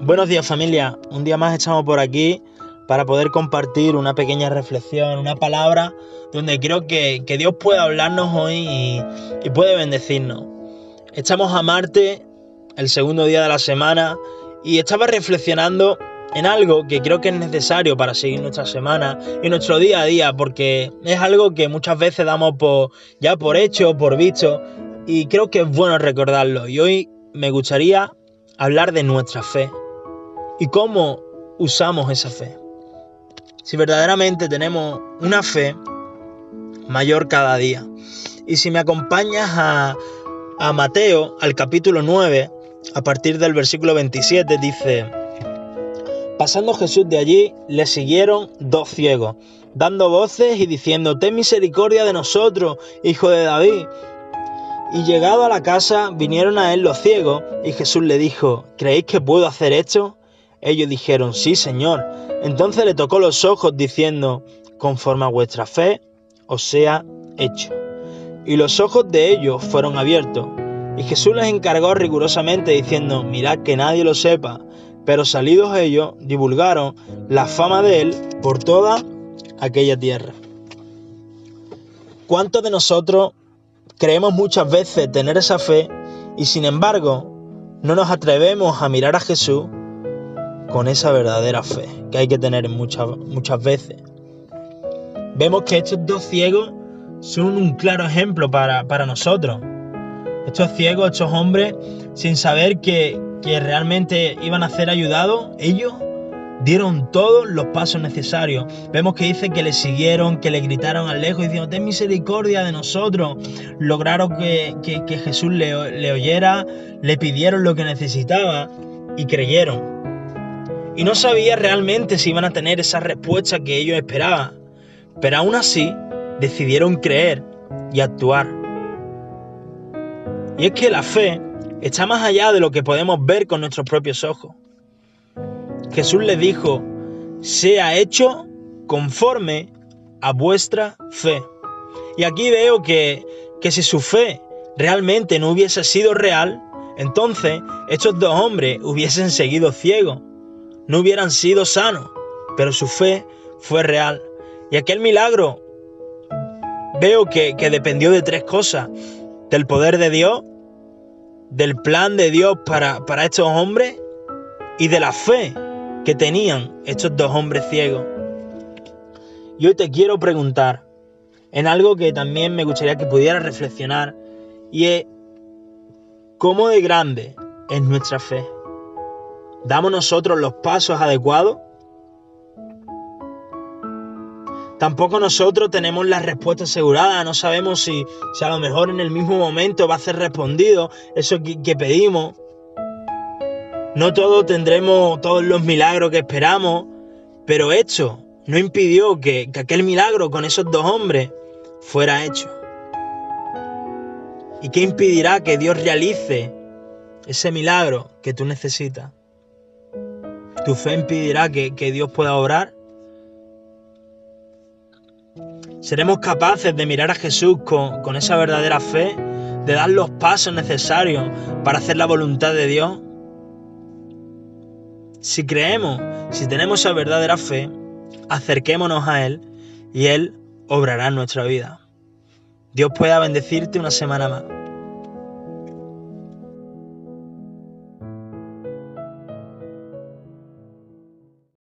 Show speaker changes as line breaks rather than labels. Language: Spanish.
Buenos días familia, un día más estamos por aquí para poder compartir una pequeña reflexión, una palabra donde creo que, Dios puede hablarnos hoy y, y puede bendecirnos. Estamos a Marte, el segundo día de la semana, y estaba reflexionando en algo que creo que es necesario para seguir nuestra semana y nuestro día a día, porque es algo que muchas veces damos por, ya por hecho, por visto, y creo que es bueno recordarlo. Y hoy me gustaría hablar de nuestra fe y cómo usamos esa fe. Si verdaderamente tenemos una fe mayor cada día. Y si me acompañas a, Mateo, al capítulo 9, a partir del versículo 27, dice, Pasando Jesús de allí, le siguieron dos ciegos, dando voces y diciendo, Ten misericordia de nosotros, hijo de David. Y llegado a la casa, vinieron a él los ciegos, y Jesús le dijo, ¿creéis que puedo hacer esto? Ellos dijeron, sí, Señor. Entonces le tocó los ojos, diciendo, conforme a vuestra fe, os sea hecho. Y los ojos de ellos fueron abiertos. Y Jesús les encargó rigurosamente, diciendo, mirad que nadie lo sepa. Pero salidos ellos, divulgaron la fama de él por toda aquella tierra. ¿Cuántos de nosotros creemos muchas veces tener esa fe y sin embargo no nos atrevemos a mirar a Jesús con esa verdadera fe que hay que tener muchas, muchas veces. Vemos que estos dos ciegos son un claro ejemplo para, nosotros. Estos ciegos, estos hombres, sin saber que, que realmente iban a ser ayudados, ellos dieron todos los pasos necesarios. Vemos que dice que le siguieron, que le gritaron al lejos diciendo, ten misericordia de nosotros. Lograron que, que Jesús le, le oyera, le pidieron lo que necesitaba y creyeron y no sabía realmente si iban a tener esa respuesta que ellos esperaban. Pero aún así decidieron creer y actuar. Y es que la fe está más allá de lo que podemos ver con nuestros propios ojos. Jesús les dijo, sea hecho conforme a vuestra fe. Y aquí veo que, que si su fe realmente no hubiese sido real, entonces estos dos hombres hubiesen seguido ciegos no hubieran sido sanos, pero su fe fue real. Y aquel milagro veo que, dependió de tres cosas. Del poder de Dios, del plan de Dios para, para estos hombres y de la fe que tenían estos dos hombres ciegos. Y hoy te quiero preguntar en algo que también me gustaría que pudieras reflexionar y es cómo de grande es nuestra fe. ¿Damos nosotros los pasos adecuados? Tampoco nosotros tenemos la respuesta asegurada, no sabemos si, si, a lo mejor en el mismo momento va a ser respondido eso que, pedimos. No todos tendremos todos los milagros que esperamos, pero hecho no impidió que, que aquel milagro con esos dos hombres fuera hecho. ¿Y qué impedirá que Dios realice ese milagro que tú necesitas? ¿Tu fe impedirá que, Dios pueda obrar? ¿Seremos capaces de mirar a Jesús con, con esa verdadera fe? ¿De dar los pasos necesarios para hacer la voluntad de Dios? Si creemos, si tenemos esa verdadera fe, acerquémonos a Él y Él obrará en nuestra vida. Dios pueda bendecirte una semana más.